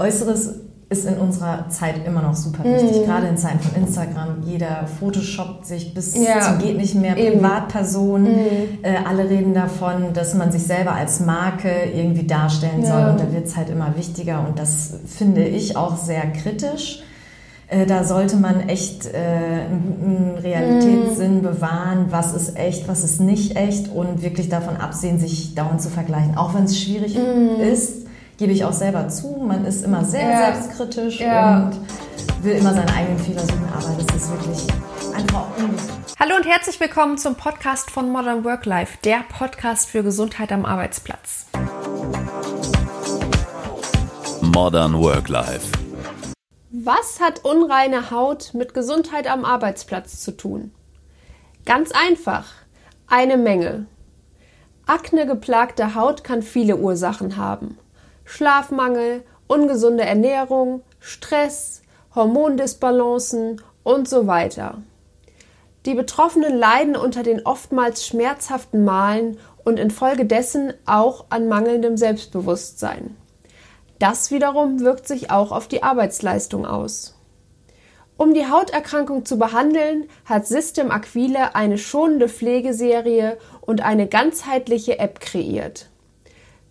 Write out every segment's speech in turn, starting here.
Äußeres ist in unserer Zeit immer noch super wichtig, mm. gerade in Zeiten von Instagram. Jeder photoshoppt sich bis ja. zum geht nicht mehr, Privatpersonen. Mm. Äh, alle reden davon, dass man sich selber als Marke irgendwie darstellen ja. soll und da wird es halt immer wichtiger und das finde ich auch sehr kritisch. Äh, da sollte man echt äh, einen guten Realitätssinn mm. bewahren, was ist echt, was ist nicht echt und wirklich davon absehen, sich dauernd zu vergleichen, auch wenn es schwierig mm. ist gebe ich auch selber zu. Man ist immer sehr ja. selbstkritisch ja. und will immer seine eigenen Fehler suchen, aber das ist wirklich einfach unwichtig. Hallo und herzlich willkommen zum Podcast von Modern Work Life, der Podcast für Gesundheit am Arbeitsplatz. Modern Work Life. Was hat unreine Haut mit Gesundheit am Arbeitsplatz zu tun? Ganz einfach, eine Menge. Akne geplagte Haut kann viele Ursachen haben. Schlafmangel, ungesunde Ernährung, Stress, Hormondisbalancen und so weiter. Die Betroffenen leiden unter den oftmals schmerzhaften Malen und infolgedessen auch an mangelndem Selbstbewusstsein. Das wiederum wirkt sich auch auf die Arbeitsleistung aus. Um die Hauterkrankung zu behandeln, hat System Aquile eine schonende Pflegeserie und eine ganzheitliche App kreiert.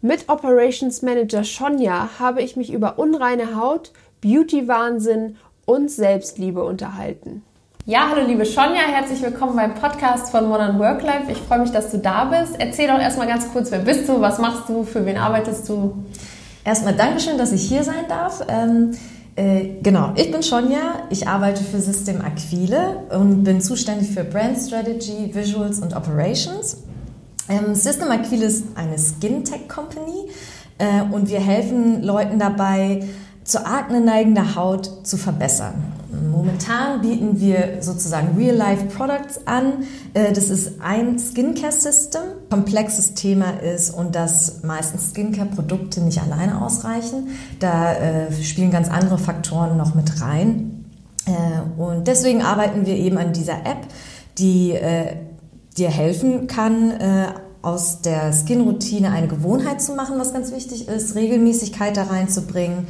Mit Operations Manager Sonja habe ich mich über unreine Haut, Beauty-Wahnsinn und Selbstliebe unterhalten. Ja, hallo liebe Sonja, herzlich willkommen beim Podcast von Modern Work Life. Ich freue mich, dass du da bist. Erzähl doch erstmal ganz kurz, wer bist du, was machst du, für wen arbeitest du? Erstmal Dankeschön, dass ich hier sein darf. Ähm, äh, genau, ich bin Sonja, ich arbeite für System Aquile und bin zuständig für Brand Strategy, Visuals und Operations. Ähm, System Aquil ist eine Skin Tech Company äh, und wir helfen Leuten dabei, zur Akne neigender Haut zu verbessern. Momentan bieten wir sozusagen Real-Life Products an. Äh, das ist ein Skincare-System, komplexes Thema ist und dass meistens Skincare-Produkte nicht alleine ausreichen. Da äh, spielen ganz andere Faktoren noch mit rein. Äh, und deswegen arbeiten wir eben an dieser App, die dir helfen kann, äh, aus der Skin-Routine eine Gewohnheit zu machen, was ganz wichtig ist, Regelmäßigkeit da reinzubringen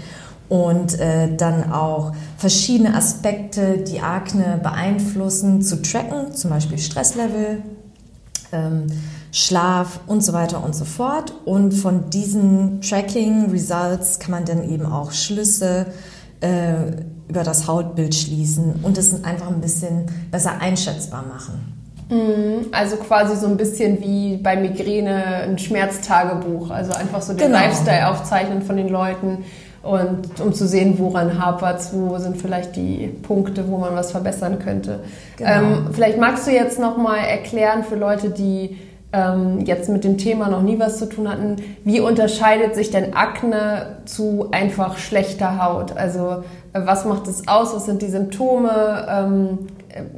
und äh, dann auch verschiedene Aspekte, die Akne beeinflussen, zu tracken, zum Beispiel Stresslevel, ähm, Schlaf und so weiter und so fort. Und von diesen Tracking-Results kann man dann eben auch Schlüsse äh, über das Hautbild schließen und es einfach ein bisschen besser einschätzbar machen. Mhm. Also quasi so ein bisschen wie bei Migräne ein Schmerztagebuch. Also einfach so den genau. Lifestyle aufzeichnen von den Leuten und um zu sehen, woran hapert es, wo sind vielleicht die Punkte, wo man was verbessern könnte. Genau. Ähm, vielleicht magst du jetzt nochmal erklären für Leute, die ähm, jetzt mit dem Thema noch nie was zu tun hatten, wie unterscheidet sich denn Akne zu einfach schlechter Haut? Also äh, was macht es aus? Was sind die Symptome? Ähm,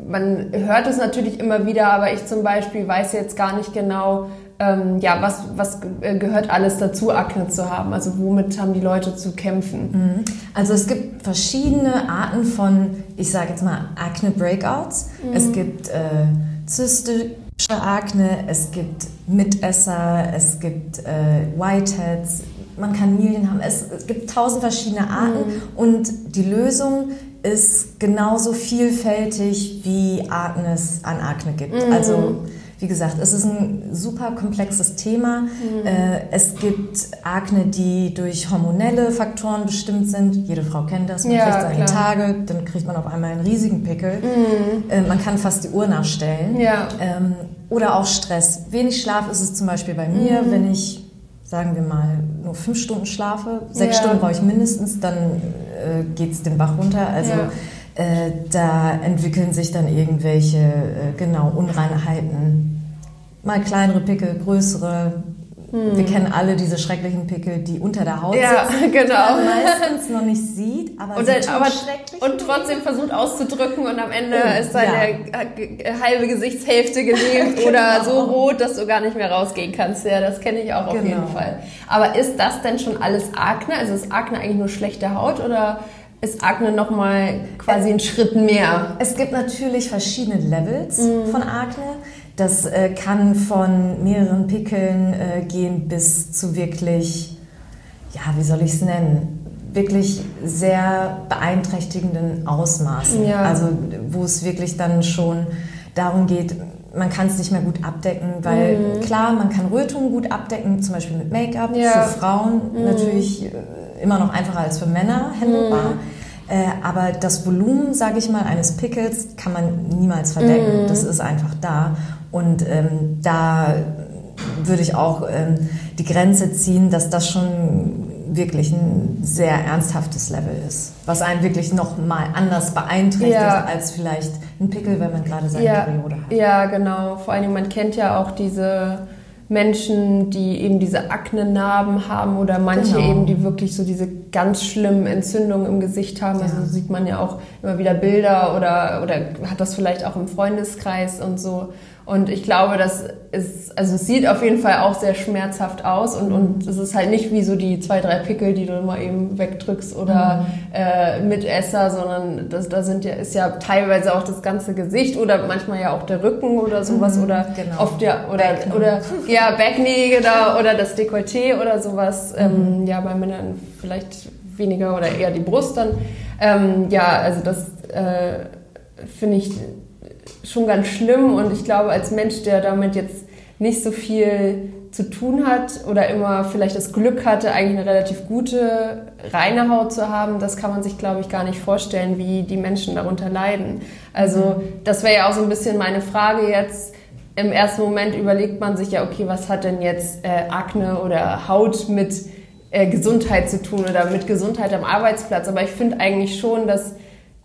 man hört es natürlich immer wieder, aber ich zum Beispiel weiß jetzt gar nicht genau, ähm, ja, was, was gehört alles dazu, Akne zu haben? Also womit haben die Leute zu kämpfen? Mhm. Also es gibt verschiedene Arten von, ich sage jetzt mal, Akne-Breakouts. Mhm. Es gibt äh, zystische Akne, es gibt Mitesser, es gibt äh, Whiteheads, man kann Milien haben. Es, es gibt tausend verschiedene Arten mhm. und die Lösung ist genauso vielfältig, wie Akne es an Akne gibt. Mhm. Also wie gesagt, es ist ein super komplexes Thema. Mhm. Äh, es gibt Akne, die durch hormonelle Faktoren bestimmt sind. Jede Frau kennt das. Man ja, kriegt seine klar. Tage, dann kriegt man auf einmal einen riesigen Pickel. Mhm. Äh, man kann fast die Uhr nachstellen. Ja. Ähm, oder auch Stress. Wenig Schlaf ist es zum Beispiel bei mir, mhm. wenn ich sagen wir mal, nur fünf Stunden schlafe, sechs ja. Stunden brauche ich mindestens, dann äh, geht es den Bach runter. Also ja. äh, da entwickeln sich dann irgendwelche, äh, genau, Unreinheiten. Mal kleinere Pickel, größere, hm. Wir kennen alle diese schrecklichen Pickel, die unter der Haut ja, sitzen, genau. die man meistens noch nicht sieht, aber, und, dann, aber und trotzdem versucht auszudrücken und am Ende oh, ist seine ja. halbe Gesichtshälfte gelähmt oder genau. so rot, dass du gar nicht mehr rausgehen kannst. Ja, das kenne ich auch auf genau. jeden Fall. Aber ist das denn schon alles Akne? Also ist Akne eigentlich nur schlechte Haut oder ist Akne nochmal quasi ein Schritt mehr? Es gibt natürlich verschiedene Levels mhm. von Akne. Das äh, kann von mehreren Pickeln äh, gehen bis zu wirklich, ja, wie soll ich es nennen? wirklich sehr beeinträchtigenden Ausmaßen. Ja. Also wo es wirklich dann schon darum geht, man kann es nicht mehr gut abdecken, weil Mhm. klar, man kann Rötungen gut abdecken, zum Beispiel mit Make-up, Ja. für Frauen natürlich äh, immer noch einfacher als für Männer handelbar. Äh, aber das Volumen, sage ich mal, eines Pickels kann man niemals verdecken. Das ist einfach da. Und ähm, da würde ich auch ähm, die Grenze ziehen, dass das schon wirklich ein sehr ernsthaftes Level ist, was einen wirklich noch mal anders beeinträchtigt Ja. als vielleicht ein Pickel, wenn man gerade seine Ja, Periode hat. ja, genau. Vor allem, man kennt ja auch diese Menschen, die eben diese Aknenarben haben oder manche Genau. eben, die wirklich so diese ganz schlimmen Entzündungen im Gesicht haben. Also Ja. sieht man ja auch immer wieder Bilder oder, oder hat das vielleicht auch im Freundeskreis und so. Und ich glaube, das ist, also es sieht auf jeden Fall auch sehr schmerzhaft aus und, und es ist halt nicht wie so die zwei, drei Pickel, die du mal eben wegdrückst oder äh, Mitesser, sondern das, da sind ja, ist ja teilweise auch das ganze Gesicht oder manchmal ja auch der Rücken oder sowas oder genau. oft ja, oder, oder, ja, Backnee oder, oder das Dekolleté oder sowas. Ähm, ja, bei Männern vielleicht weniger oder eher die Brust dann. Ähm, ja, also das äh, finde ich schon ganz schlimm und ich glaube, als Mensch, der damit jetzt nicht so viel zu tun hat oder immer vielleicht das Glück hatte, eigentlich eine relativ gute, reine Haut zu haben, das kann man sich, glaube ich, gar nicht vorstellen, wie die Menschen darunter leiden. Also das wäre ja auch so ein bisschen meine Frage jetzt. Im ersten Moment überlegt man sich ja, okay, was hat denn jetzt äh, Akne oder Haut mit äh, Gesundheit zu tun oder mit Gesundheit am Arbeitsplatz? Aber ich finde eigentlich schon, dass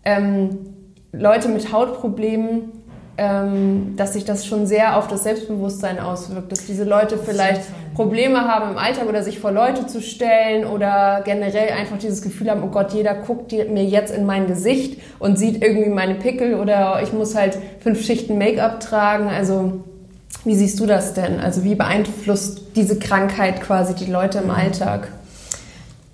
ähm, Leute mit Hautproblemen, dass sich das schon sehr auf das Selbstbewusstsein auswirkt, dass diese Leute vielleicht. Probleme haben im Alltag oder sich vor Leute zu stellen oder generell einfach dieses Gefühl haben, oh Gott, jeder guckt mir jetzt in mein Gesicht und sieht irgendwie meine Pickel oder ich muss halt fünf Schichten Make-up tragen. Also wie siehst du das denn? Also wie beeinflusst diese Krankheit quasi die Leute im Alltag?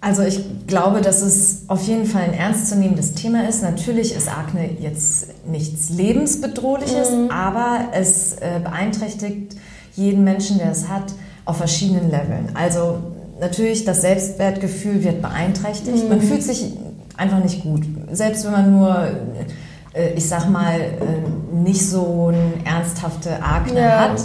Also ich glaube, dass es auf jeden Fall ein ernstzunehmendes Thema ist. Natürlich ist Akne jetzt nichts lebensbedrohliches, aber es äh, beeinträchtigt jeden Menschen, der es hat, auf verschiedenen Leveln. Also natürlich das Selbstwertgefühl wird beeinträchtigt. Man fühlt sich einfach nicht gut. Selbst wenn man nur, äh, ich sag mal, äh, nicht so eine ernsthafte Akne Ja. hat,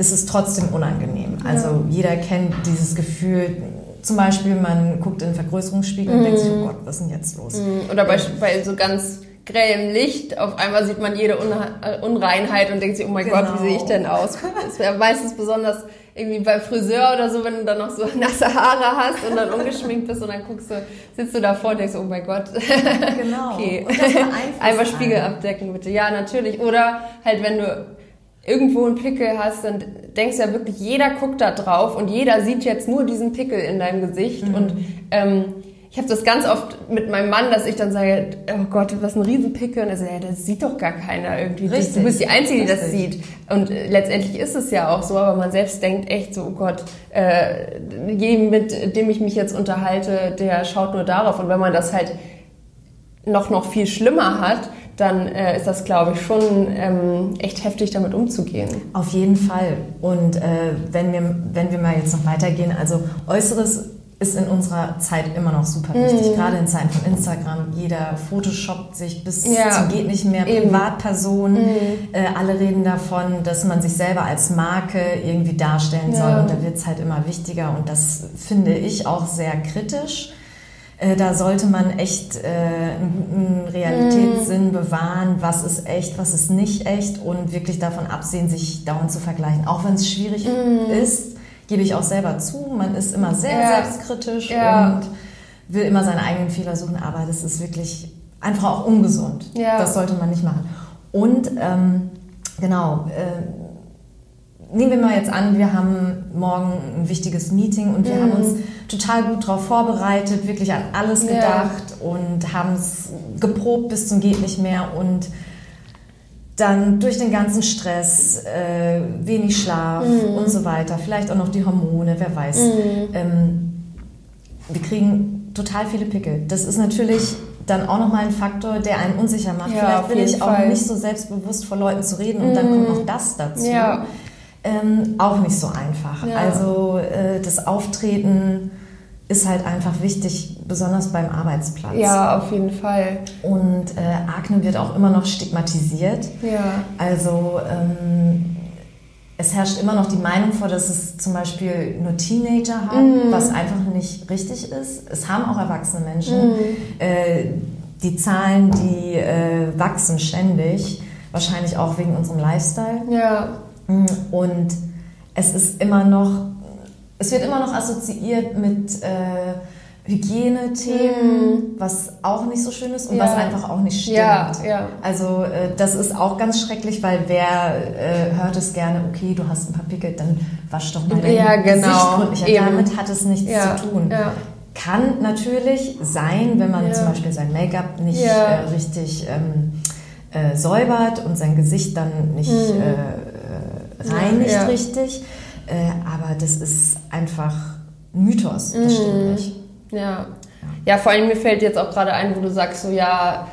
ist es trotzdem unangenehm. Also jeder kennt dieses Gefühl, zum Beispiel man guckt in den Vergrößerungsspiegel und denkt sich, oh Gott, was ist denn jetzt los? Oder bei, bei so ganz grellem Licht, auf einmal sieht man jede äh, Unreinheit und denkt sich, oh mein Gott, wie Genau. sehe ich denn aus? Das wäre meistens besonders irgendwie beim Friseur oder so, wenn du dann noch so nasse Haare hast und dann ungeschminkt bist und dann guckst du, sitzt du davor und denkst, oh mein Gott. Genau. Okay. Einmal Spiegel abdecken, bitte. Ja, natürlich. Oder halt, wenn du irgendwo einen Pickel hast, dann denkst du ja wirklich, jeder guckt da drauf und jeder sieht jetzt nur diesen Pickel in deinem Gesicht. Mhm. Und ähm, ich habe das ganz oft mit meinem Mann, dass ich dann sage, oh Gott, was ein Riesenpickel. Und er sagt, ja, das sieht doch gar keiner irgendwie. Du- Richtig. Du bist die Einzige, die das Richtig. sieht. Und äh, letztendlich ist es ja auch so, aber man selbst denkt echt so, oh Gott, äh, jedem, mit dem ich mich jetzt unterhalte, der schaut nur darauf. Und wenn man das halt noch, noch viel schlimmer hat, dann äh, ist das, glaube ich, schon ähm, echt heftig, damit umzugehen. Auf jeden Fall. Und äh, wenn, wir, wenn wir mal jetzt noch weitergehen, also Äußeres ist in unserer Zeit immer noch super Mhm. wichtig, gerade in Zeiten von Instagram. Jeder photoshoppt sich bis Ja. zum geht nicht mehr, Eben. Mhm. Privatpersonen. Äh, alle reden davon, dass man sich selber als Marke irgendwie darstellen soll. Ja. Und da wird es halt immer wichtiger. Und das finde ich auch sehr kritisch. Äh, Da sollte man echt äh, einen guten Realitätssinn bewahren, was ist echt, was ist nicht echt und wirklich davon absehen, sich dauernd zu vergleichen. Auch wenn es schwierig ist, gebe ich auch selber zu. Man ist immer sehr Ja. selbstkritisch Ja. und will immer seine eigenen Fehler suchen, aber das ist wirklich einfach auch ungesund. Ja. Das sollte man nicht machen. Und ähm, genau, äh, nehmen wir mal jetzt an, wir haben morgen ein wichtiges Meeting und wir Mhm. haben uns total gut darauf vorbereitet, wirklich an alles Ja. gedacht und haben es geprobt bis zum geht nicht mehr und dann durch den ganzen Stress, äh, wenig Schlaf Mhm. und so weiter, vielleicht auch noch die Hormone, wer weiß. Ähm, wir kriegen total viele Pickel. Das ist natürlich dann auch nochmal ein Faktor, der einen unsicher macht. Ja, vielleicht bin ich auch Fall. nicht so selbstbewusst vor Leuten zu reden und dann kommt noch das dazu. Ja. Ähm, auch nicht so einfach. Ja. Also äh, das Auftreten ist halt einfach wichtig, besonders beim Arbeitsplatz. Ja, auf jeden Fall. Und äh, Akne wird auch immer noch stigmatisiert. Ja. Also ähm, es herrscht immer noch die Meinung vor, dass es zum Beispiel nur Teenager haben, Mhm. was einfach nicht richtig ist. Es haben auch erwachsene Menschen. Mhm. Äh, die Zahlen, die äh, wachsen ständig, wahrscheinlich auch wegen unserem Lifestyle. Ja. Und es ist immer noch, es wird immer noch assoziiert mit äh, Hygienethemen, was auch nicht so schön ist und. Ja. was einfach auch nicht stimmt. Ja, ja. Also äh, das ist auch ganz schrecklich, weil wer äh, hört es gerne, okay, du hast ein paar Pickel, dann wasch doch mal dein Ja, genau. Gesicht gründlich. Damit hat es nichts zu tun. Kann natürlich sein, wenn man zum Beispiel sein Make-up nicht äh, richtig ähm, äh, säubert und sein Gesicht dann nicht Mhm. Äh, reinigt Ja. richtig. Äh, aber das ist einfach ein Mythos, das stimmt Mhm. nicht. Ja. Ja, vor allem mir fällt jetzt auch gerade ein, wo du sagst, so ja,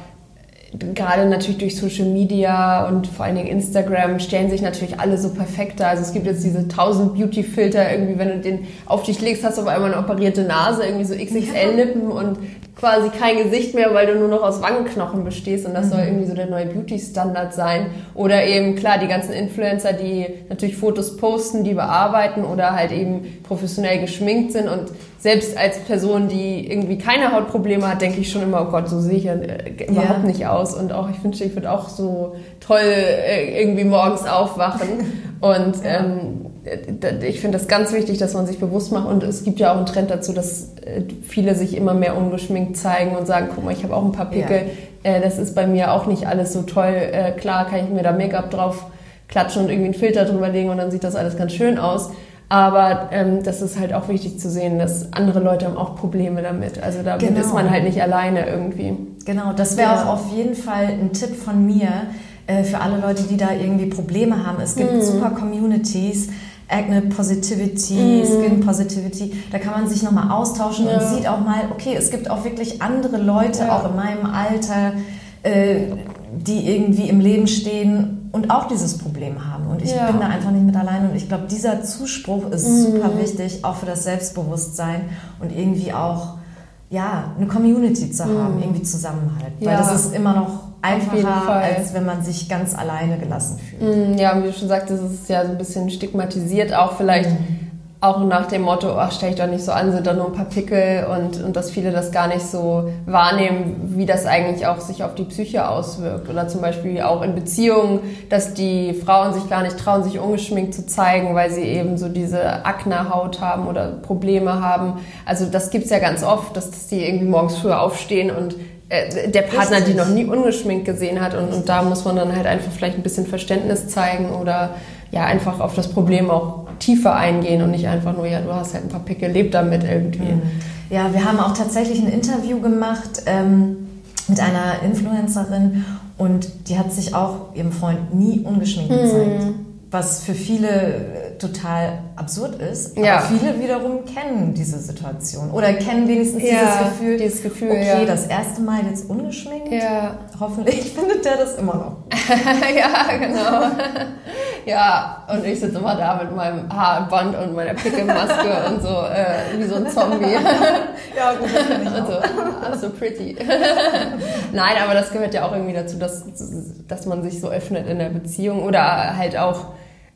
gerade natürlich durch Social Media und vor allen Dingen Instagram stellen sich natürlich alle so perfekt dar. Also es gibt jetzt diese 1000 Beauty-Filter, irgendwie, wenn du den auf dich legst, hast du auf einmal eine operierte Nase, irgendwie so XXL-Lippen und quasi kein Gesicht mehr, weil du nur noch aus Wangenknochen bestehst und das soll irgendwie so der neue Beauty-Standard sein. Oder eben, klar, die ganzen Influencer, die natürlich Fotos posten, die bearbeiten oder halt eben professionell geschminkt sind und selbst als Person, die irgendwie keine Hautprobleme hat, denke ich schon immer, oh Gott, so sehe ich ja äh, überhaupt nicht aus. Und auch, ich wünschte, ich würde auch so toll äh, irgendwie morgens aufwachen. Und ähm, d- ich finde das ganz wichtig, dass man sich bewusst macht. Und es gibt ja auch einen Trend dazu, dass äh, viele sich immer mehr ungeschminkt zeigen und sagen, guck mal, ich habe auch ein paar Pickel. Äh, das ist bei mir auch nicht alles so toll. Äh, klar kann ich mir da Make-up drauf klatschen und irgendwie einen Filter drüber legen und dann sieht das alles ganz schön aus. Aber ähm, das ist halt auch wichtig zu sehen, dass andere Leute haben auch Probleme damit. Also damit Genau. ist man halt nicht alleine irgendwie. Genau, das wäre Ja. auch auf jeden Fall ein Tipp von mir äh, für alle Leute, die da irgendwie Probleme haben. Es Mhm. gibt super Communities, Acne Positivity, Skin Positivity. Da kann man sich nochmal austauschen. Ja. und sieht auch mal, okay, es gibt auch wirklich andere Leute, Ja. auch in meinem Alter, äh, die irgendwie im Leben stehen und auch dieses Problem haben. Und ich Ja. bin da einfach nicht mit allein. Und ich glaube, dieser Zuspruch ist Mhm. super wichtig, auch für das Selbstbewusstsein und irgendwie auch ja, eine Community zu haben, irgendwie Zusammenhalt. Weil das ist immer noch einfacher, als wenn man sich ganz alleine gelassen fühlt. Mm, Ja, wie du schon sagtest, es ist ja so ein bisschen stigmatisiert, auch vielleicht auch nach dem Motto, ach, stell dich doch nicht so an, sind doch nur ein paar Pickel und, und dass viele das gar nicht so wahrnehmen, wie das eigentlich auch sich auf die Psyche auswirkt. Oder zum Beispiel auch in Beziehungen, dass die Frauen sich gar nicht trauen, sich ungeschminkt zu zeigen, weil sie eben so diese Akne-Haut haben oder Probleme haben. Also das gibt's ja ganz oft, dass, dass die irgendwie morgens früher aufstehen und der Partner die noch nie ungeschminkt gesehen hat und, und da muss man dann halt einfach vielleicht ein bisschen Verständnis zeigen oder ja einfach auf das Problem auch tiefer eingehen und nicht einfach nur, ja, du hast halt ein paar Pickel, leb damit irgendwie. Ja, wir haben auch tatsächlich ein Interview gemacht ähm, mit einer Influencerin und die hat sich auch ihrem Freund nie ungeschminkt Mhm. gezeigt. Was für viele äh, total absurd ist. Ja. Aber viele wiederum kennen diese Situation oder kennen wenigstens Ja, dieses Gefühl, dieses Gefühl, okay, ja. das erste Mal jetzt ungeschminkt. Ja. Hoffentlich findet der das immer noch. ja, genau. ja, und ich sitze immer da mit meinem Haarband und meiner Pickelmaske und so äh, wie so ein Zombie. Ja, gut, das kann ich und so, I'm so pretty. Nein, aber das gehört ja auch irgendwie dazu, dass, dass man sich so öffnet in der Beziehung oder halt auch,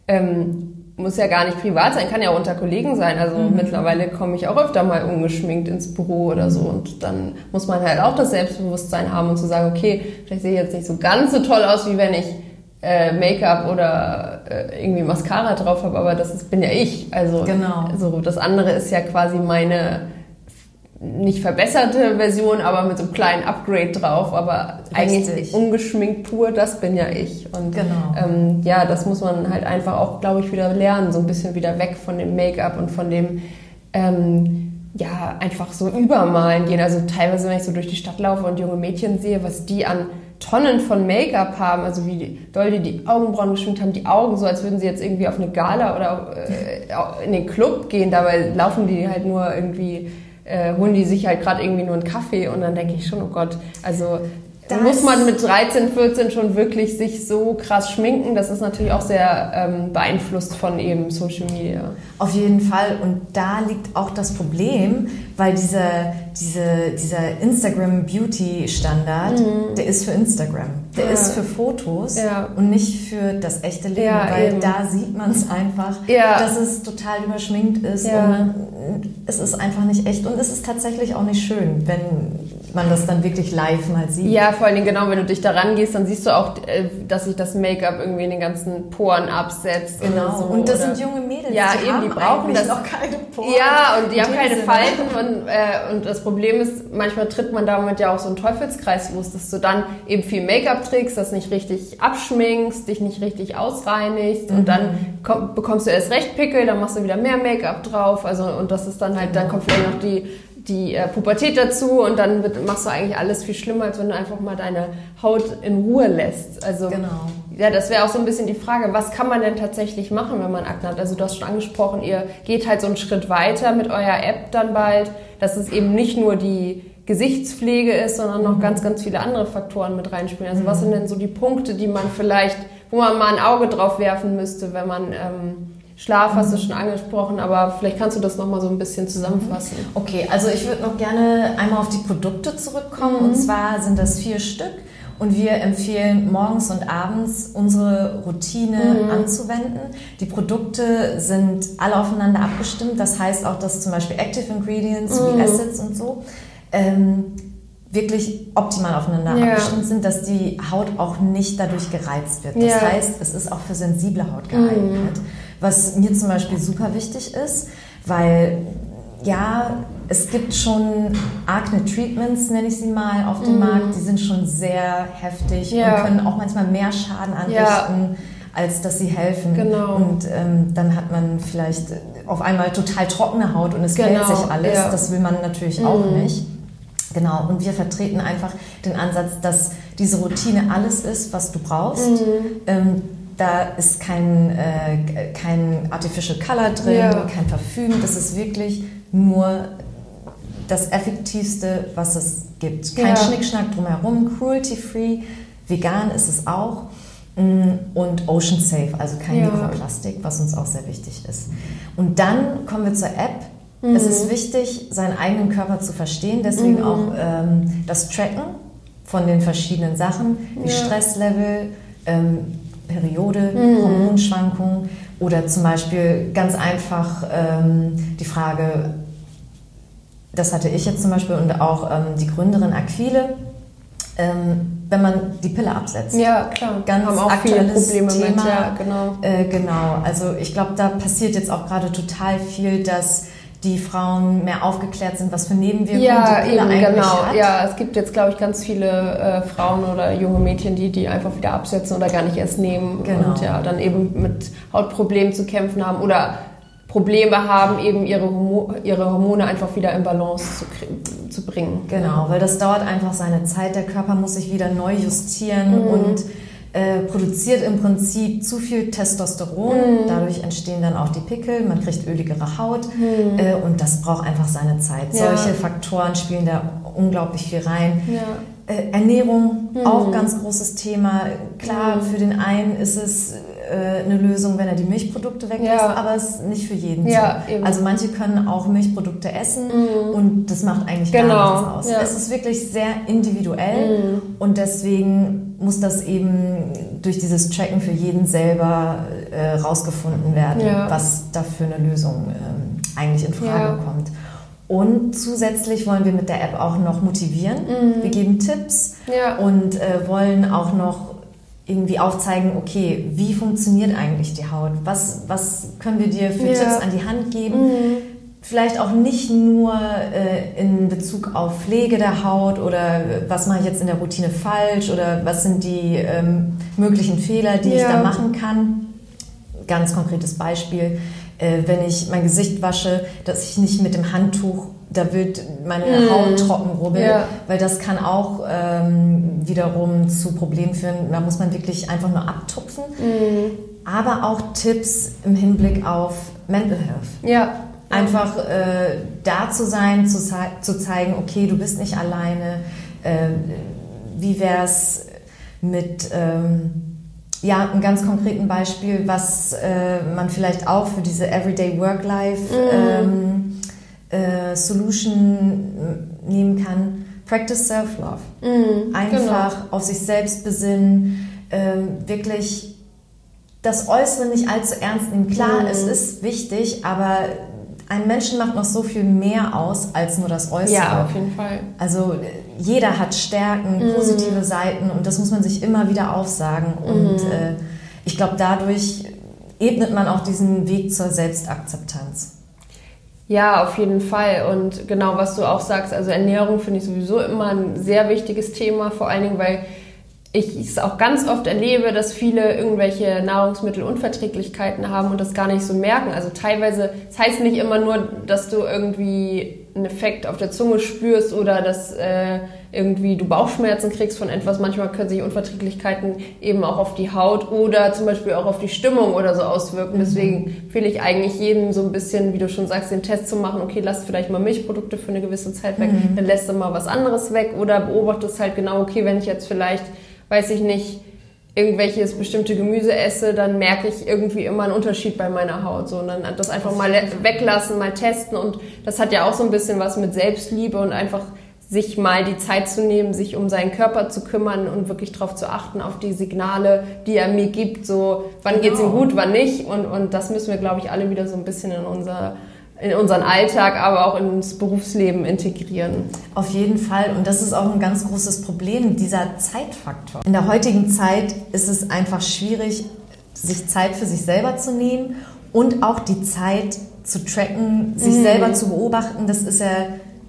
ähm, muss ja gar nicht privat sein, kann ja auch unter Kollegen sein. Also mittlerweile komme ich auch öfter mal ungeschminkt ins Büro oder so und dann muss man halt auch das Selbstbewusstsein haben und zu sagen, okay, vielleicht sehe ich jetzt nicht so ganz so toll aus, wie wenn ich äh, Make-up oder äh, irgendwie Mascara drauf habe, aber das ist, bin ja ich. Also Genau. so, das andere ist ja quasi meine nicht verbesserte Version, aber mit so einem kleinen Upgrade drauf, aber eigentlich Richtig. ungeschminkt pur, das bin ja ich. Und Genau. ähm, ja, das muss man halt einfach auch, glaube ich, wieder lernen, so ein bisschen wieder weg von dem Make-up und von dem ähm, ja, einfach so übermalen gehen. Also teilweise, wenn ich so durch die Stadt laufe und junge Mädchen sehe, was die an Tonnen von Make-up haben, also wie doll die die Augenbrauen geschminkt haben, die Augen so, als würden sie jetzt irgendwie auf eine Gala oder äh, in den Club gehen, dabei laufen die halt nur irgendwie, äh, holen die sich halt gerade irgendwie nur einen Kaffee und dann denke ich schon, oh Gott, also Da muss man mit 13, 14 schon wirklich sich so krass schminken. Das ist natürlich auch sehr ähm, beeinflusst von eben Social Media. Auf jeden Fall. Und da liegt auch das Problem, weil dieser, diese, dieser Instagram Beauty Standard, der ist für Instagram. Der Mhm. Ja. ist für Fotos Ja. und nicht für das echte Leben, Ja, weil eben. da sieht man es einfach, dass es total überschminkt ist und es ist einfach nicht echt und es ist tatsächlich auch nicht schön, wenn man das dann wirklich live mal sieht. Ja, vor allen Dingen genau, wenn du dich da rangehst, dann siehst du auch, äh, dass sich das Make-up irgendwie in den ganzen Poren absetzt. Genau. So, und das oder sind junge Mädels, Ja, die eben, haben die brauchen das- noch keine Poren. Ja, und die In haben keine Sinne. Falten und, äh, und das Problem ist, manchmal tritt man damit ja auch so einen Teufelskreis los, dass du dann eben viel Make-up trägst, das nicht richtig abschminkst, dich nicht richtig ausreinigst und dann komm, bekommst du erst recht Pickel, dann machst du wieder mehr Make-up drauf, also und das ist dann halt, dann kommt vielleicht noch die die äh, Pubertät dazu und dann wird, machst du eigentlich alles viel schlimmer, als wenn du einfach mal deine Haut in Ruhe lässt. Also Genau. ja, das wäre auch so ein bisschen die Frage, was kann man denn tatsächlich machen, wenn man Akne hat? Also du hast schon angesprochen, ihr geht halt so einen Schritt weiter mit eurer App dann bald, dass es eben nicht nur die Gesichtspflege ist, sondern noch ganz, ganz viele andere Faktoren mit reinspielen. Also was sind denn so die Punkte, die man vielleicht, wo man mal ein Auge drauf werfen müsste, wenn man ähm, Schlaf hast du schon angesprochen, aber vielleicht kannst du das nochmal so ein bisschen zusammenfassen. Okay, also ich würde noch gerne einmal auf die Produkte zurückkommen. Und zwar sind das vier Stück. Und wir empfehlen morgens und abends unsere Routine anzuwenden. Die Produkte sind alle aufeinander abgestimmt. Das heißt auch, dass zum Beispiel Active Ingredients wie Acids und so ähm, wirklich optimal aufeinander Ja. abgestimmt sind, dass die Haut auch nicht dadurch gereizt wird. Das Ja. heißt, es ist auch für sensible Haut geeignet. Was mir zum Beispiel super wichtig ist, weil ja, es gibt schon Acne-Treatments, nenne ich sie mal, auf dem Markt. Die sind schon sehr heftig Mhm. Ja. und können auch manchmal mehr Schaden anrichten, als dass sie helfen. Genau. Und ähm, dann hat man vielleicht auf einmal total trockene Haut und es Genau, quält sich alles. ja. Mhm. Das will man natürlich auch nicht. Genau, und wir vertreten einfach den Ansatz, dass diese Routine alles ist, was du brauchst. Mhm. Ähm, da ist kein, äh, kein Artificial Color drin, Ja. kein Parfüm. Das ist wirklich nur das Effektivste, was es gibt. Kein Ja. Schnickschnack drumherum, cruelty-free, vegan ist es auch. Mm, Und ocean safe, also kein Ja. Mikroplastik, was uns auch sehr wichtig ist. Und dann kommen wir zur App. Mhm. Es ist wichtig, seinen eigenen Körper zu verstehen, deswegen Mhm. auch ähm, das Tracken von den verschiedenen Sachen, wie Ja. Stresslevel, ähm, Periode, Mhm. Hormonschwankungen oder zum Beispiel ganz einfach ähm, die Frage, das hatte ich jetzt zum Beispiel und auch ähm, die Gründerin Aquile, ähm, wenn man die Pille absetzt. Ja, klar. Ganz haben auch viele aktuelles Probleme mit, Thema. ja, genau. Äh, genau, also ich glaube, da passiert jetzt auch gerade total viel, dass die Frauen mehr aufgeklärt sind, was für Nebenwirkungen Ja, die Pille eben, eigentlich genau. hat. Ja, es gibt jetzt, glaube ich, ganz viele äh, Frauen oder junge Mädchen, die die einfach wieder absetzen oder gar nicht erst nehmen Genau. und ja, dann eben mit Hautproblemen zu kämpfen haben oder Probleme haben, eben ihre, Homo ihre Hormone einfach wieder in Balance zu, zu bringen. Genau, weil das dauert einfach seine Zeit. Der Körper muss sich wieder neu justieren Mhm. und äh, produziert im Prinzip zu viel Testosteron. Mhm. Dadurch entstehen dann auch die Pickel, man kriegt öligere Haut äh, und das braucht einfach seine Zeit. Mhm. Ja. Solche Faktoren spielen da unglaublich viel rein. Ja. Äh, Ernährung, Mhm. auch ganz großes Thema. Klar, für den einen ist es äh, eine Lösung, wenn er die Milchprodukte weglässt, Ja. aber es ist nicht für jeden Ja, so. Also manche können auch Milchprodukte essen und das macht eigentlich Genau, gar nichts aus. ja. Es ist wirklich sehr individuell und deswegen muss das eben durch dieses Tracken für jeden selber äh, rausgefunden werden, Ja. was da für eine Lösung ähm, eigentlich in Frage Ja. kommt. Und zusätzlich wollen wir mit der App auch noch motivieren. Wir geben Tipps Ja. und äh, wollen auch noch irgendwie aufzeigen, okay, wie funktioniert eigentlich die Haut? Was, was können wir dir für. Tipps an die Hand geben? Vielleicht auch nicht nur äh, in Bezug auf Pflege der Haut oder äh, was mache ich jetzt in der Routine falsch oder was sind die ähm, möglichen Fehler, die ich Ja. da machen kann. Ganz konkretes Beispiel, äh, wenn ich mein Gesicht wasche, dass ich nicht mit dem Handtuch, da wird meine Haut trocken rubbeln, Ja. weil das kann auch ähm, wiederum zu Problemen führen. Da muss man wirklich einfach nur abtupfen. Aber auch Tipps im Hinblick auf Mental Health. Ja. Einfach äh, da zu sein, zu, zu zeigen, okay, du bist nicht alleine. Äh, wie wäre es mit ähm, ja, einem ganz konkreten Beispiel, was äh, man vielleicht auch für diese Everyday Work-Life ähm, äh, Solution nehmen kann. Practice Self-Love. Mhm, Einfach auf sich selbst besinnen, ähm, wirklich das Äußere nicht allzu ernst nehmen. Klar, Mhm. es ist wichtig, aber ein Menschen macht noch so viel mehr aus als nur das Äußere. Ja, auf jeden Fall. Also jeder hat Stärken, Mhm. positive Seiten und das muss man sich immer wieder aufsagen. Und Mhm. äh, ich glaube, dadurch ebnet man auch diesen Weg zur Selbstakzeptanz. Ja, auf jeden Fall. Und genau, was du auch sagst, also Ernährung finde ich sowieso immer ein sehr wichtiges Thema, vor allen Dingen, weil ich es auch ganz oft erlebe, dass viele irgendwelche Nahrungsmittelunverträglichkeiten haben und das gar nicht so merken. Also teilweise, es das heißt nicht immer nur, dass du irgendwie einen Effekt auf der Zunge spürst oder dass äh, irgendwie du Bauchschmerzen kriegst von etwas. Manchmal können sich Unverträglichkeiten eben auch auf die Haut oder zum Beispiel auch auf die Stimmung oder so auswirken. Deswegen empfehle ich eigentlich jedem so ein bisschen, wie du schon sagst, den Test zu machen. Okay, lass vielleicht mal Milchprodukte für eine gewisse Zeit weg, dann lässt du mal was anderes weg oder beobachtest halt genau, okay, wenn ich jetzt vielleicht, weiß ich nicht, irgendwelches bestimmte Gemüse esse, dann merke ich irgendwie immer einen Unterschied bei meiner Haut. So, und dann das einfach mal weglassen, mal testen. Und das hat ja auch so ein bisschen was mit Selbstliebe und einfach sich mal die Zeit zu nehmen, sich um seinen Körper zu kümmern und wirklich darauf zu achten, auf die Signale, die er mir gibt, so wann geht's ihm Genau. gut, wann nicht. Und, und das müssen wir, glaube ich, alle wieder so ein bisschen in unser in unseren Alltag, aber auch ins Berufsleben integrieren. Auf jeden Fall. Und das ist auch ein ganz großes Problem, dieser Zeitfaktor. In der heutigen Zeit ist es einfach schwierig, sich Zeit für sich selber zu nehmen und auch die Zeit zu tracken, sich Mhm. selber zu beobachten. Das ist ja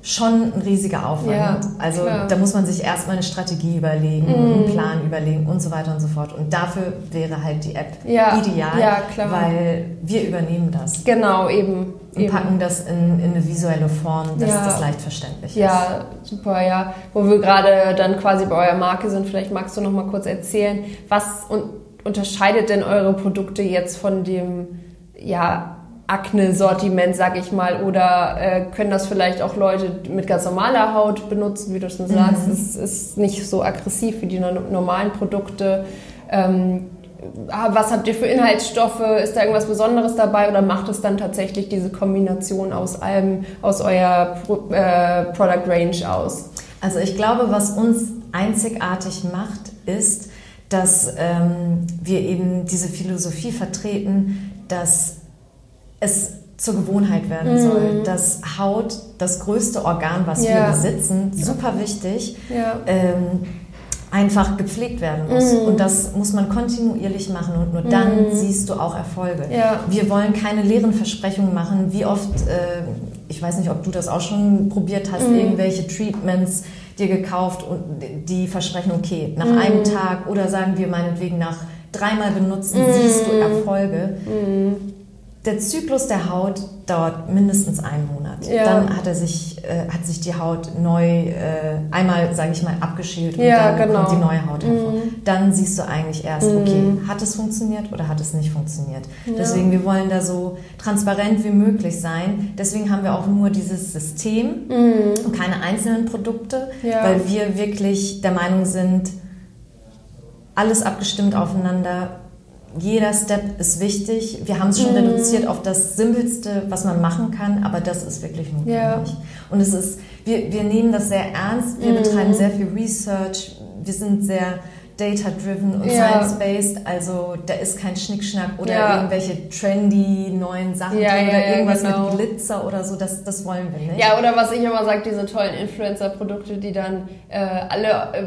schon ein riesiger Aufwand. Ja, also klar. Mhm. da muss man sich erstmal eine Strategie überlegen, einen Plan überlegen und so weiter und so fort. Und dafür wäre halt die App Ja, ideal, ja, klar. weil wir übernehmen das Genau, eben. und eben. packen das in, in eine visuelle Form, dass das leicht verständlich ist. Ja, super, ja. Wo wir gerade dann quasi bei eurer Marke sind, vielleicht magst du noch mal kurz erzählen, was un unterscheidet denn eure Produkte jetzt von dem, ja, Akne-Sortiment, sag ich mal, oder äh, können das vielleicht auch Leute mit ganz normaler Haut benutzen, wie du schon sagst, es ist nicht so aggressiv wie die no- normalen Produkte. Ähm, ah, was habt ihr für Inhaltsstoffe? Ist da irgendwas Besonderes dabei oder macht es dann tatsächlich diese Kombination aus allem, aus eurer Pro äh, Product Range aus? Also ich glaube, was uns einzigartig macht, ist, dass ähm, wir eben diese Philosophie vertreten, dass es zur Gewohnheit werden soll, dass Haut das größte Organ, was Ja. wir besitzen, super wichtig, Ja. ähm, einfach gepflegt werden muss. Und das muss man kontinuierlich machen und nur dann siehst du auch Erfolge. Ja. Wir wollen keine leeren Versprechungen machen. Wie oft, äh, ich weiß nicht, ob du das auch schon probiert hast, irgendwelche Treatments dir gekauft und die versprechen, okay, nach einem Tag oder sagen wir meinetwegen nach dreimal benutzen, siehst du Erfolge. Der Zyklus der Haut dauert mindestens einen Monat. Ja. Dann hat er sich, äh, hat sich die Haut neu äh, einmal, sage ich mal, abgeschält und Ja, dann genau. kommt die neue Haut hervor. Dann siehst du eigentlich erst, okay, hat es funktioniert oder hat es nicht funktioniert. Deswegen, wir wollen da so transparent wie möglich sein. Deswegen haben wir auch nur dieses System und keine einzelnen Produkte, Ja. weil wir wirklich der Meinung sind, alles abgestimmt aufeinander. Jeder Step ist wichtig. Wir haben es schon reduziert auf das Simpelste, was man machen kann, aber das ist wirklich notwendig. Ja. Und es ist, wir, wir nehmen das sehr ernst. Wir betreiben sehr viel Research. Wir sind sehr data-driven und Ja. science-based. Also da ist kein Schnickschnack oder Ja. irgendwelche trendy neuen Sachen Ja, drin oder irgendwas genau. mit Glitzer oder so. Das, das wollen wir nicht. Ja, oder was ich immer sage, diese tollen Influencer-Produkte, die dann äh, alle äh,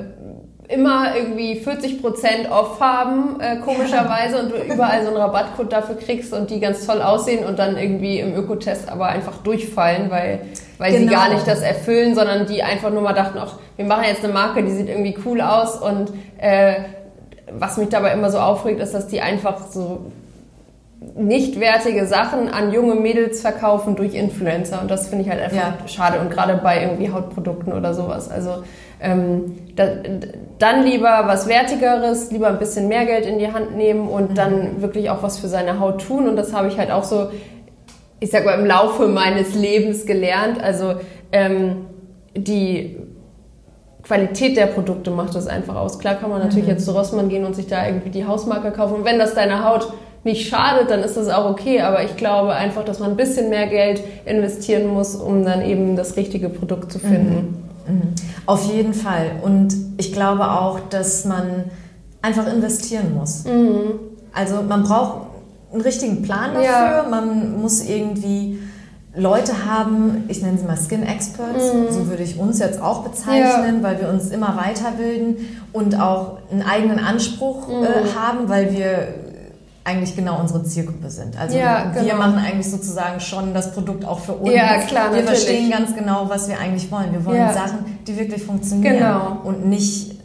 immer irgendwie 40% off haben, äh, komischerweise, und du überall so einen Rabattcode dafür kriegst und die ganz toll aussehen und dann irgendwie im Ökotest aber einfach durchfallen, weil, weil sie Genau. gar nicht das erfüllen, sondern die einfach nur mal dachten, ach, wir machen jetzt eine Marke, die sieht irgendwie cool aus und äh, was mich dabei immer so aufregt, ist, dass die einfach so nichtwertige Sachen an junge Mädels verkaufen durch Influencer. Und das finde ich halt einfach Ja. schade. Und gerade bei irgendwie Hautprodukten oder sowas. Also ähm, da, dann lieber was Wertigeres, lieber ein bisschen mehr Geld in die Hand nehmen und dann wirklich auch was für seine Haut tun. Und das habe ich halt auch so, ich sag mal, im Laufe meines Lebens gelernt. Also ähm, die Qualität der Produkte macht das einfach aus. Klar kann man natürlich jetzt zu Rossmann gehen und sich da irgendwie die Hausmarke kaufen. Und wenn das deiner Haut nicht schadet, dann ist das auch okay. Aber ich glaube einfach, dass man ein bisschen mehr Geld investieren muss, um dann eben das richtige Produkt zu finden. Auf jeden Fall. Und ich glaube auch, dass man einfach investieren muss. Also man braucht einen richtigen Plan dafür. Ja. Man muss irgendwie Leute haben, ich nenne sie mal Skin Experts, so würde ich uns jetzt auch bezeichnen, weil wir uns immer weiterbilden und auch einen eigenen Anspruch äh, haben, weil wir eigentlich genau unsere Zielgruppe sind. Also Ja, wir genau. machen eigentlich sozusagen schon das Produkt auch für uns. Ja, klar, Wir natürlich. verstehen ganz genau, was wir eigentlich wollen. Wir wollen Ja. Sachen, die wirklich funktionieren Genau. und nicht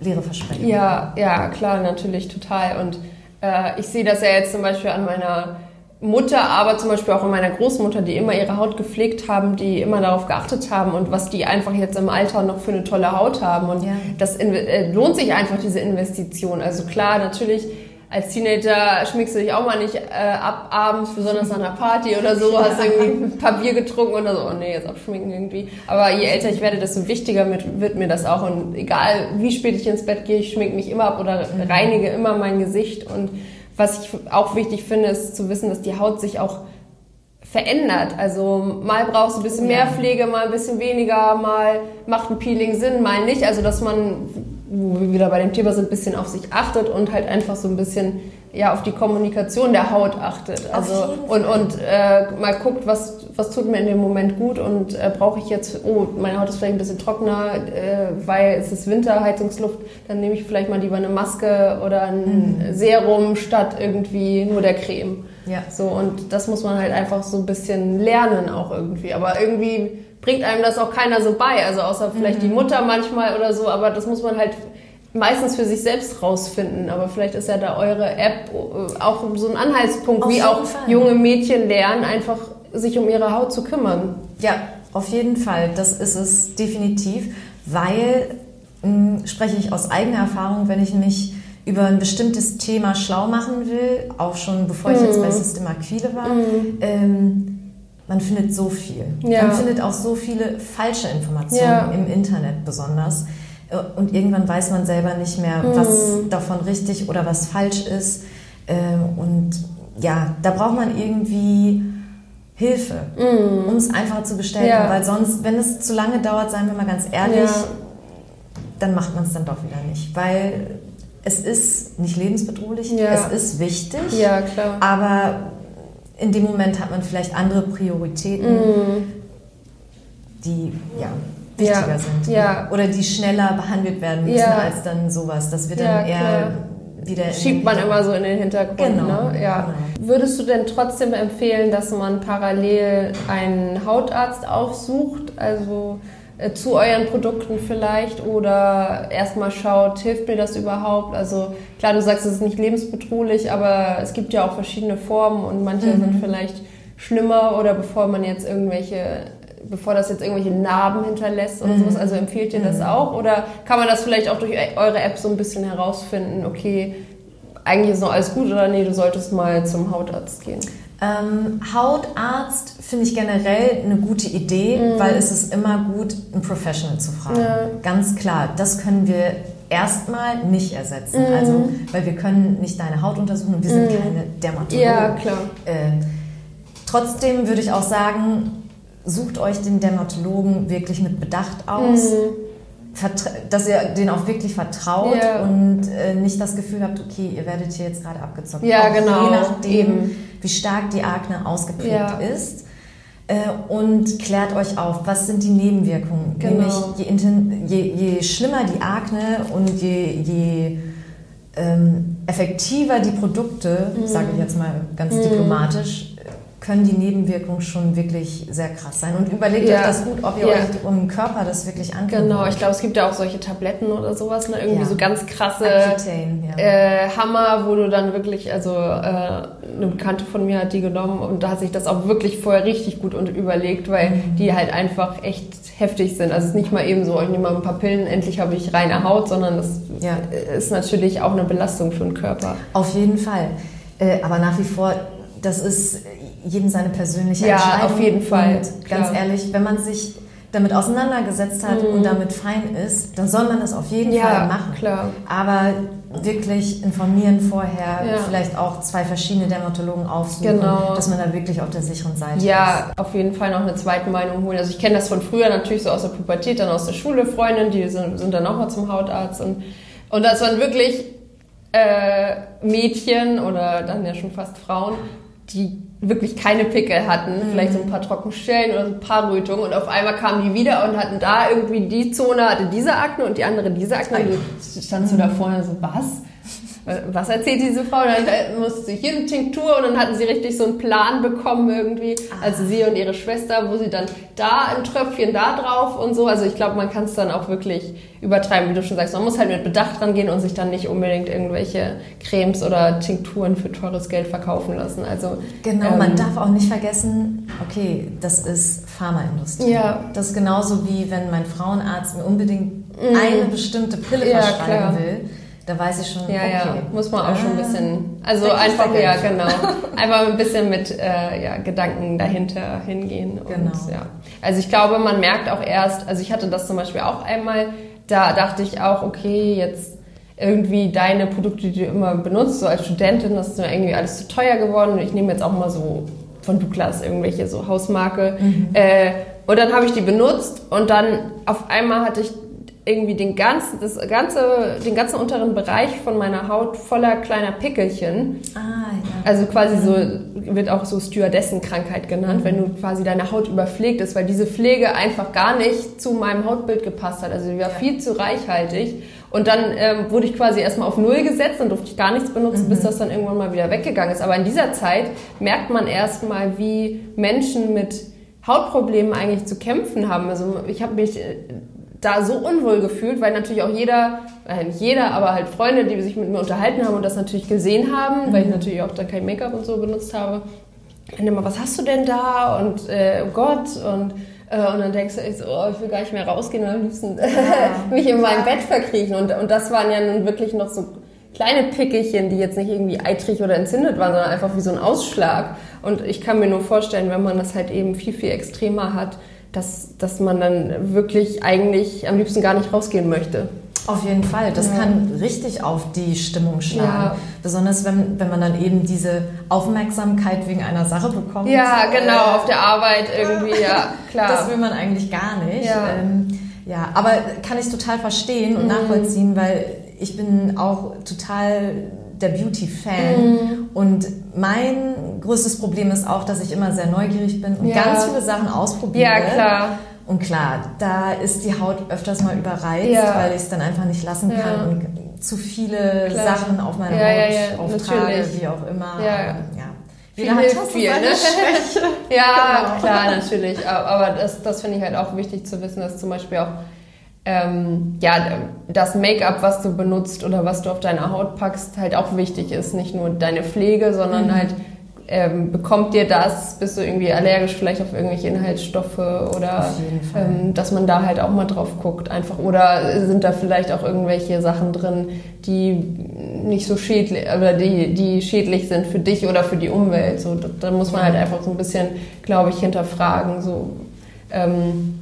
leere Versprechen. Ja, ja, klar, natürlich, total. Und äh, ich sehe das ja jetzt zum Beispiel an meiner Mutter, aber zum Beispiel auch an meiner Großmutter, die immer ihre Haut gepflegt haben, die immer darauf geachtet haben und was die einfach jetzt im Alter noch für eine tolle Haut haben. Und Ja. das äh, lohnt sich einfach, diese Investition. Also klar, natürlich. Als Teenager schminkst du dich auch mal nicht äh, ab abends, besonders an einer Party oder so, hast irgendwie ein paar Bier getrunken oder so, oh nee, jetzt abschminken irgendwie. Aber je älter ich werde, desto wichtiger mit, wird mir das auch. Und egal wie spät ich ins Bett gehe, ich schminke mich immer ab oder reinige immer mein Gesicht. Und was ich auch wichtig finde, ist zu wissen, dass die Haut sich auch verändert. Also mal brauchst du ein bisschen mehr. Pflege, mal ein bisschen weniger, mal macht ein Peeling Sinn, mal nicht. Also dass man, wo wir wieder bei dem Thema sind, ein bisschen auf sich achtet und halt einfach so ein bisschen ja auf die Kommunikation der Haut achtet. Also und und äh, mal guckt, was was tut mir in dem Moment gut und äh, brauche ich jetzt, oh, meine Haut ist vielleicht ein bisschen trockener, äh, weil es ist Winter, Heizungsluft, dann nehme ich vielleicht mal lieber eine Maske oder ein Serum statt irgendwie nur der Creme. Ja. So, und das muss man halt einfach so ein bisschen lernen auch irgendwie. Aber irgendwie bringt einem das auch keiner so bei. Also außer vielleicht die Mutter manchmal oder so, aber das muss man halt meistens für sich selbst rausfinden. Aber vielleicht ist ja da eure App äh, auch so ein Anhaltspunkt, Auf wie auch Fall. junge Mädchen lernen, einfach sich um ihre Haut zu kümmern. Ja, auf jeden Fall. Das ist es definitiv, weil mh, spreche ich aus eigener Erfahrung, wenn ich mich über ein bestimmtes Thema schlau machen will, auch schon bevor ich jetzt Mhm. bei System Aquile war, ähm, man findet so viel. Ja. Man findet auch so viele falsche Informationen Ja. im Internet besonders. Äh, Und irgendwann weiß man selber nicht mehr, was Mhm. davon richtig oder was falsch ist. Ähm, Und ja, da braucht man irgendwie Hilfe, um es einfacher zu gestalten. Mhm. Ja. Weil sonst, wenn es zu lange dauert, seien wir mal ganz ehrlich, dann macht man es dann doch wieder nicht. Weil es ist nicht lebensbedrohlich, es ist wichtig, Ja, klar. aber in dem Moment hat man vielleicht andere Prioritäten, die ja, wichtiger Mhm. Ja. sind. Ja. Oder die schneller behandelt werden müssen Ja. als dann sowas. Das wird dann eher klar. wieder Schiebt man immer so in den Hintergrund. Genau, Ne? Ja. Würdest du denn trotzdem empfehlen, dass man parallel einen Hautarzt aufsucht, also zu euren Produkten vielleicht, oder erstmal schaut, hilft mir das überhaupt? Also klar, du sagst, es ist nicht lebensbedrohlich, aber es gibt ja auch verschiedene Formen und manche Mhm. sind vielleicht schlimmer oder bevor man jetzt irgendwelche bevor das jetzt irgendwelche Narben hinterlässt oder Mhm. sowas. Also empfiehlt ihr das auch? Oder kann man das vielleicht auch durch eure App so ein bisschen herausfinden, okay, eigentlich ist noch alles gut oder nee, du solltest mal zum Hautarzt gehen? Ähm, Hautarzt finde ich generell eine gute Idee, weil es ist immer gut, einen Professional zu fragen. Mhm. Ja. Ganz klar, das können wir erstmal nicht ersetzen. Mhm. Also, weil wir können nicht deine Haut untersuchen und wir sind keine Dermatologen. Ja, klar. Äh, trotzdem würde ich auch sagen, sucht euch den Dermatologen wirklich mit Bedacht aus. Vertra- Dass ihr den auch wirklich vertraut Mhm. Ja. und äh, nicht das Gefühl habt, okay, ihr werdet hier jetzt gerade abgezockt. Ja, Auch genau, Je nachdem, eben. wie stark die Akne ausgeprägt Ja. ist. Äh, und klärt euch auf, was sind die Nebenwirkungen. Genau. Nämlich je, je, je schlimmer die Akne und je, je ähm, effektiver die Produkte, Mhm. sage ich jetzt mal ganz diplomatisch, können die Nebenwirkungen schon wirklich sehr krass sein. Und überlegt Ja. euch das gut, ob ihr Ja. euch um Körper das wirklich antun Genau, ich glaube, es gibt ja auch solche Tabletten oder sowas, ne? irgendwie Ja. so ganz krasse Accutane, äh, Hammer, wo du dann wirklich, also äh, eine Bekannte von mir hat die genommen und da hat sich das auch wirklich vorher richtig gut und überlegt, weil Mhm. die halt einfach echt heftig sind. Also es ist nicht mal eben so, ich nehme mal ein paar Pillen, endlich habe ich reine Haut, sondern das ist natürlich auch eine Belastung für den Körper. Auf jeden Fall. Äh, aber nach wie vor, das ist jedem seine persönliche Ja, Entscheidung. auf jeden Fall, Und ganz klar. ehrlich, wenn man sich damit auseinandergesetzt hat und damit fein ist, dann soll man das auf jeden Mhm. Ja, Fall machen. klar. Aber wirklich informieren vorher, Ja. vielleicht auch zwei verschiedene Dermatologen aufsuchen, Genau. dass man da wirklich auf der sicheren Seite ist. Ja, auf jeden Fall noch eine zweite Meinung holen. Also ich kenne das von früher natürlich so aus der Pubertät, dann aus der Schule, Freundinnen, die sind, sind dann auch mal zum Hautarzt und, und das waren wirklich äh, Mädchen oder dann ja schon fast Frauen, die wirklich keine Pickel hatten, vielleicht so ein paar Trockenstellen oder so ein paar Rötungen. Und auf einmal kamen die wieder und hatten da irgendwie die Zone hatte diese Akne und die andere diese Akne. Und du standst du da vorne so, was? Was erzählt diese Frau? Dann äh, musste sie hier eine Tinktur und dann hatten sie richtig so einen Plan bekommen irgendwie. Also sie und ihre Schwester, wo sie dann da ein Tröpfchen da drauf und so. Also ich glaube, man kann es dann auch wirklich übertreiben, wie du schon sagst. Man muss halt mit Bedacht rangehen und sich dann nicht unbedingt irgendwelche Cremes oder Tinkturen für teures Geld verkaufen lassen. Also Genau, ähm, man darf auch nicht vergessen, okay, das ist Pharmaindustrie. Ja. Das ist genauso wie wenn mein Frauenarzt mir unbedingt eine bestimmte Pille Mhm. Ja, verschreiben klar. will. Da weiß ich schon, Ja, okay. ja, muss man auch schon ein bisschen, also da kriegt einfach, ja, genau, einfach ein bisschen mit äh, ja, Gedanken dahinter hingehen. Und, Genau. ja. Also ich glaube, man merkt auch erst, also ich hatte das zum Beispiel auch einmal, da dachte ich auch, okay, jetzt irgendwie deine Produkte, die du immer benutzt, so als Studentin, das ist mir irgendwie alles zu teuer geworden und ich nehme jetzt auch mal so von Douglas irgendwelche so Hausmarke. Äh, und dann habe ich die benutzt und dann auf einmal hatte ich irgendwie den ganzen, das ganze, den ganzen unteren Bereich von meiner Haut voller kleiner Pickelchen. Ah, ja. Also quasi so, wird auch so Stewardessenkrankheit genannt, wenn du quasi deine Haut überpflegt ist, weil diese Pflege einfach gar nicht zu meinem Hautbild gepasst hat. Also die war viel zu reichhaltig. Und dann ähm, wurde ich quasi erstmal auf Null gesetzt und durfte ich gar nichts benutzen, bis das dann irgendwann mal wieder weggegangen ist. Aber in dieser Zeit merkt man erstmal, wie Menschen mit Hautproblemen eigentlich zu kämpfen haben. Also ich habe mich äh, da so unwohl gefühlt, weil natürlich auch jeder, äh, nicht jeder, aber halt Freunde, die sich mit mir unterhalten haben und das natürlich gesehen haben, weil ich natürlich auch dann kein Make-up und so benutzt habe. Und immer, was hast du denn da? Und äh, oh Gott und äh, und dann denkst du, echt so, oh, ich will gar nicht mehr rausgehen und am liebsten mich in mein Bett verkriechen. Und, und das waren ja nun wirklich noch so kleine Pickelchen, die jetzt nicht irgendwie eitrig oder entzündet waren, sondern einfach wie so ein Ausschlag. Und ich kann mir nur vorstellen, wenn man das halt eben viel, viel extremer hat, dass, dass man dann wirklich eigentlich am liebsten gar nicht rausgehen möchte. Auf jeden Fall. Das Ja. kann richtig auf die Stimmung schlagen. Ja. Besonders wenn, wenn man dann eben diese Aufmerksamkeit wegen einer Sache bekommt. Ja, genau, auf der Arbeit irgendwie, ja, klar. Das will man eigentlich gar nicht. Ja. Ähm, ja, aber kann ich total verstehen Mhm. und nachvollziehen, weil ich bin auch total der Beauty-Fan Mhm. und mein größtes Problem ist auch, dass ich immer sehr neugierig bin und Ja. ganz viele Sachen ausprobiere. ja, klar. Und klar, da ist die Haut öfters mal überreizt, Ja. weil ich es dann einfach nicht lassen kann und zu viele Klar. Sachen auf meine Ja, Haut auftrage, natürlich. wie auch immer. Ja. Viel Jeder hat hilft viel, ne? Schwäche. Ja, Genau. klar, natürlich. Aber aber das, das finde ich halt auch wichtig zu wissen, dass zum Beispiel auch ähm, ja, das Make-up, was du benutzt oder was du auf deine Haut packst, halt auch wichtig ist. Nicht nur deine Pflege, sondern Mhm. halt ähm, bekommt dir das, bist du irgendwie allergisch vielleicht auf irgendwelche Inhaltsstoffe oder ähm, dass man da halt auch mal drauf guckt einfach. Oder sind da vielleicht auch irgendwelche Sachen drin, die nicht so schädlich oder die, die schädlich sind für dich oder für die Umwelt. So, da, da muss man halt einfach so ein bisschen, glaube ich, hinterfragen. So, ähm,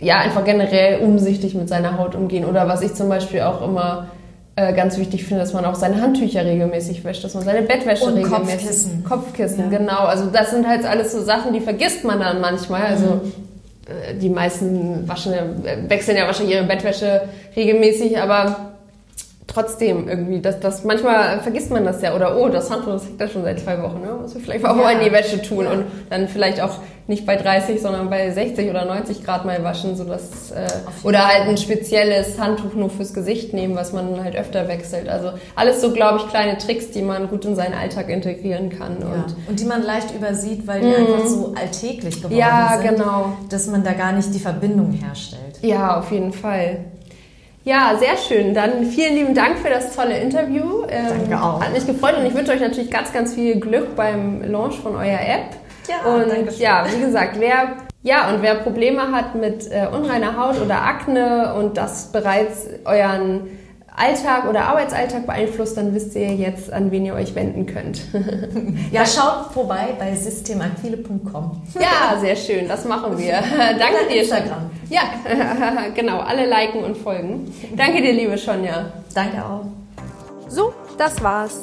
ja, einfach generell umsichtig mit seiner Haut umgehen. Oder was ich zum Beispiel auch immer äh, ganz wichtig finde, dass man auch seine Handtücher regelmäßig wäscht, dass man seine Bettwäsche Und regelmäßig... Kopfkissen. Kopfkissen, Ja. genau. Also das sind halt alles so Sachen, die vergisst man dann manchmal. Also äh, die meisten waschen, äh, wechseln ja wahrscheinlich ihre Bettwäsche regelmäßig, aber trotzdem irgendwie, das, das manchmal vergisst man das ja oder oh, das Handtuch das liegt da schon seit zwei Wochen, ne? muss ich vielleicht auch Ja. mal in die Wäsche tun Ja. und dann vielleicht auch nicht bei 30, sondern bei 60 oder 90 Grad mal waschen, so dass äh, oder halt ein spezielles Handtuch nur fürs Gesicht nehmen, was man halt öfter wechselt. Also alles so, glaube ich, kleine Tricks, die man gut in seinen Alltag integrieren kann Ja. und Und die man leicht übersieht, weil die einfach so alltäglich geworden Mhm. Ja, sind, genau. dass man da gar nicht die Verbindung herstellt. Ja, auf jeden Fall. Ja, sehr schön. Dann vielen lieben Dank für das tolle Interview. Ähm, Danke auch. Hat mich gefreut und ich wünsche euch natürlich ganz, ganz viel Glück beim Launch von eurer App. Ja, und ja, wie gesagt, wer ja und wer Probleme hat mit äh, unreiner Haut oder Akne und das bereits euren Alltag oder Arbeitsalltag beeinflusst, dann wisst ihr jetzt, an wen ihr euch wenden könnt. ja, schaut vorbei bei systemaquile.com. Ja, sehr schön, das machen wir. Danke dir. Instagram. Ja, genau, alle liken und folgen. Danke dir, liebe Sonja. Danke auch. So, das war's.